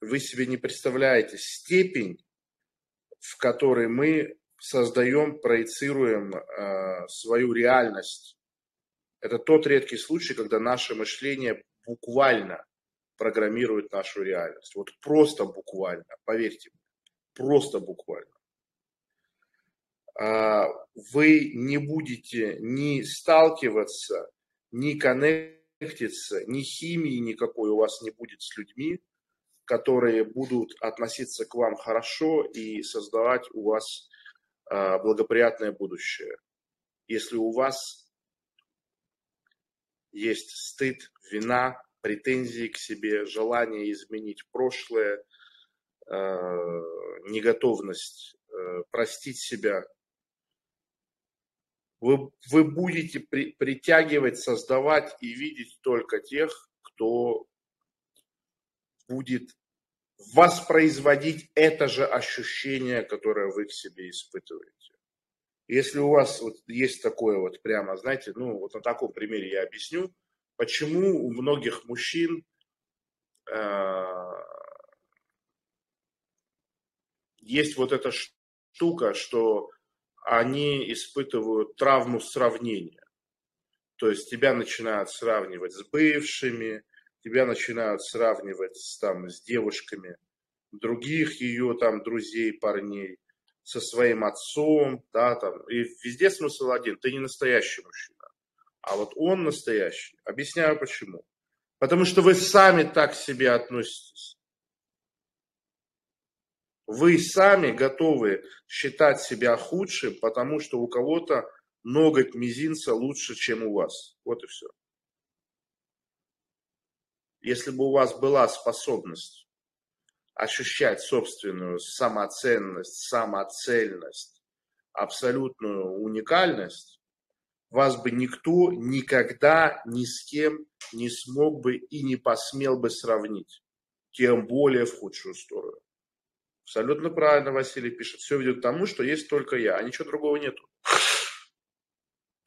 вы себе не представляете степень, в которой мы создаем, проецируем э, свою реальность. Это тот редкий случай, когда наше мышление буквально программирует нашу реальность. Вот просто буквально, поверьте просто буквально. А, вы не будете ни сталкиваться, ни коннектиться, ни химии никакой у вас не будет с людьми, которые будут относиться к вам хорошо и создавать у вас а, благоприятное будущее. Если у вас есть стыд, вина, претензии к себе, желание изменить прошлое, а, неготовность э, простить себя, вы, вы будете при, притягивать, создавать и видеть только тех, кто будет воспроизводить это же ощущение, которое вы к себе испытываете. Если у вас вот есть такое вот прямо, знаете, ну вот на таком примере я объясню, почему у многих мужчин э, есть вот эта штука, что они испытывают травму сравнения. То есть тебя начинают сравнивать с бывшими, тебя начинают сравнивать там, с девушками других ее там друзей, парней, со своим отцом, да, там, и везде смысл один, ты не настоящий мужчина, а вот он настоящий. Объясняю почему. Потому что вы сами так к себе относитесь. Вы сами готовы считать себя худшим, потому что у кого-то ноготь мизинца лучше, чем у вас. Вот и все. Если бы у вас была способность ощущать собственную самоценность, самоцельность, абсолютную уникальность, вас бы никто никогда ни с кем не смог бы и не посмел бы сравнить, тем более в худшую сторону. Абсолютно правильно Василий пишет. Все ведет к тому, что есть только я, а ничего другого нету.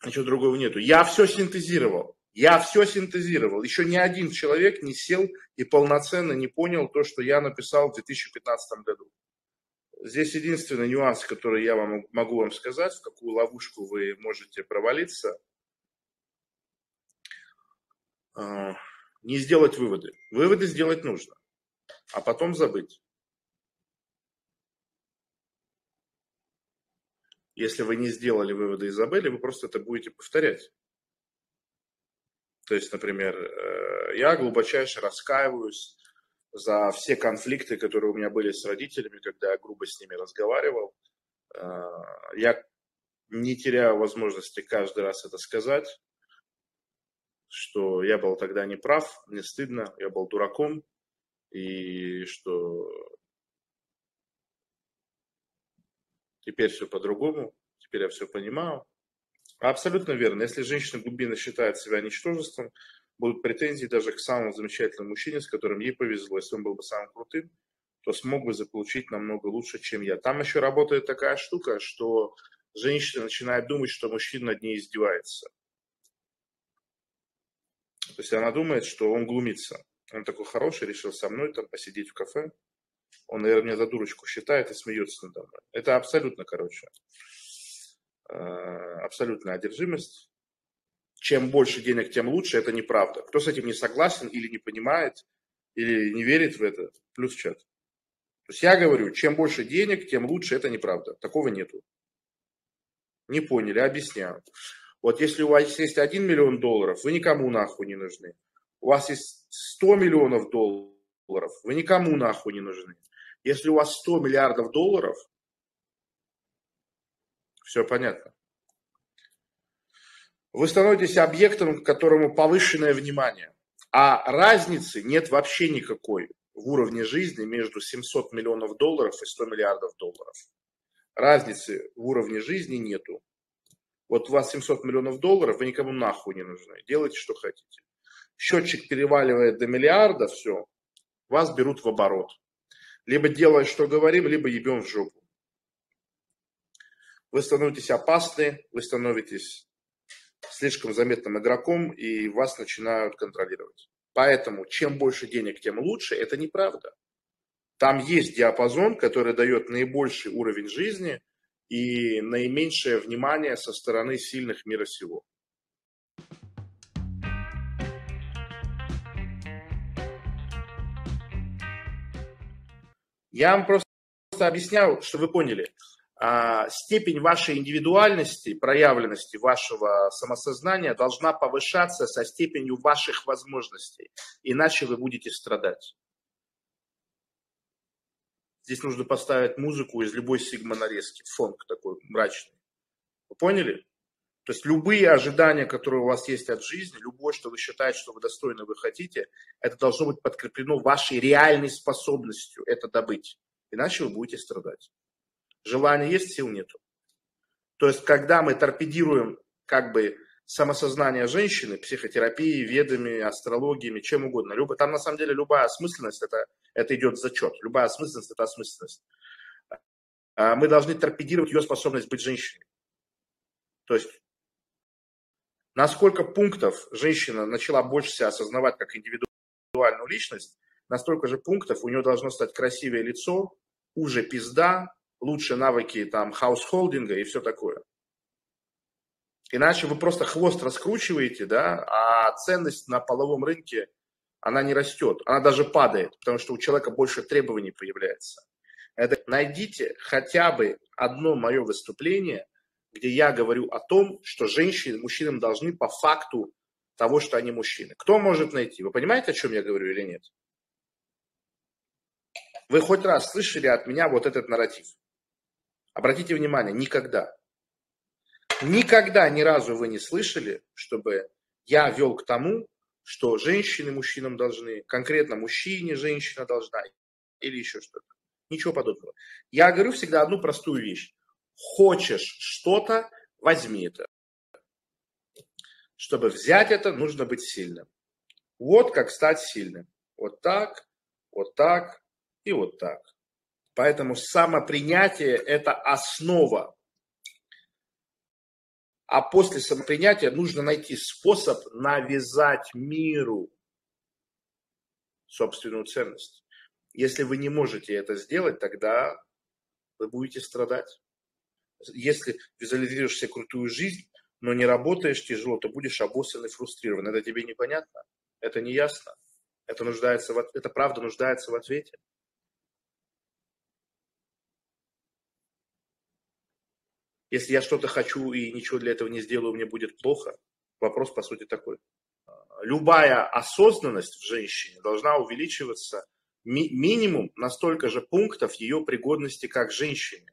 Ничего другого нету. Я все синтезировал. Я все синтезировал. Еще ни один человек не сел и полноценно не понял то, что я написал в 2015 году. Здесь единственный нюанс, который я вам, могу вам сказать, в какую ловушку вы можете провалиться, а, не сделать выводы. Выводы сделать нужно, а потом забыть. Если вы не сделали выводы и забыли, вы просто это будете повторять. То есть, например, э, я глубочайше раскаиваюсь за все конфликты, которые у меня были с родителями, когда я грубо с ними разговаривал. Э, я не теряю возможности каждый раз это сказать, что я был тогда неправ, мне стыдно, я был дураком, и что Теперь все по-другому, теперь я все понимаю. Абсолютно верно. Если женщина глубинно считает себя ничтожеством, будут претензии даже к самому замечательному мужчине, с которым ей повезло. Если он был бы самым крутым, то смог бы заполучить намного лучше, чем я. Там еще работает такая штука, что женщина начинает думать, что мужчина над ней издевается. То есть она думает, что он глумится. Он такой хороший, решил со мной там посидеть в кафе, он, наверное, меня за дурочку считает и смеется надо мной. Это абсолютно, короче, абсолютная одержимость. Чем больше денег, тем лучше. Это неправда. Кто с этим не согласен или не понимает, или не верит в это, плюс чат. То есть я говорю, чем больше денег, тем лучше. Это неправда. Такого нету. Не поняли, объясняю. Вот если у вас есть 1 миллион долларов, вы никому нахуй не нужны. У вас есть 100 миллионов долларов, вы никому нахуй не нужны. Если у вас 100 миллиардов долларов, все понятно. Вы становитесь объектом, к которому повышенное внимание. А разницы нет вообще никакой в уровне жизни между 700 миллионов долларов и 100 миллиардов долларов. Разницы в уровне жизни нету. Вот у вас 700 миллионов долларов, вы никому нахуй не нужны. Делайте, что хотите. Счетчик переваливает до миллиарда, все, вас берут в оборот. Либо делаем, что говорим, либо ебем в жопу. Вы становитесь опасны, вы становитесь слишком заметным игроком, и вас начинают контролировать. Поэтому чем больше денег, тем лучше. Это неправда. Там есть диапазон, который дает наибольший уровень жизни и наименьшее внимание со стороны сильных мира сего. Я вам просто объяснял, что вы поняли. А, степень вашей индивидуальности, проявленности вашего самосознания должна повышаться со степенью ваших возможностей, иначе вы будете страдать. Здесь нужно поставить музыку из любой сигма-нарезки, фонг такой мрачный. Вы поняли? То есть любые ожидания, которые у вас есть от жизни, любое, что вы считаете, что вы достойны, вы хотите, это должно быть подкреплено вашей реальной способностью это добыть. Иначе вы будете страдать. Желания есть, сил нету. То есть, когда мы торпедируем как бы самосознание женщины, психотерапией, ведами, астрологиями, чем угодно. Любо, там на самом деле любая осмысленность, это, это идет зачет. Любая осмысленность – это осмысленность. А мы должны торпедировать ее способность быть женщиной. То есть, на сколько пунктов женщина начала больше себя осознавать как индивидуальную личность, на столько же пунктов у нее должно стать красивее лицо, уже пизда, лучшие навыки там хаусхолдинга и все такое. Иначе вы просто хвост раскручиваете, да, а ценность на половом рынке, она не растет, она даже падает, потому что у человека больше требований появляется. Это найдите хотя бы одно мое выступление, где я говорю о том, что женщины мужчинам должны по факту того, что они мужчины. Кто может найти? Вы понимаете, о чем я говорю или нет? Вы хоть раз слышали от меня вот этот нарратив? Обратите внимание, никогда. Никогда ни разу вы не слышали, чтобы я вел к тому, что женщины мужчинам должны, конкретно мужчине женщина должна или еще что-то. Ничего подобного. Я говорю всегда одну простую вещь. Хочешь что-то, возьми это. Чтобы взять это, нужно быть сильным. Вот как стать сильным. Вот так, вот так и вот так. Поэтому самопринятие – это основа. А после самопринятия нужно найти способ навязать миру собственную ценность. Если вы не можете это сделать, тогда вы будете страдать. Если визуализируешь себе крутую жизнь, но не работаешь тяжело, то будешь обоссан и фрустрирован. Это тебе непонятно? Это не ясно? Это, нуждается в, это правда нуждается в ответе? Если я что-то хочу и ничего для этого не сделаю, мне будет плохо. Вопрос, по сути, такой. Любая осознанность в женщине должна увеличиваться ми- минимум на столько же пунктов ее пригодности как женщине.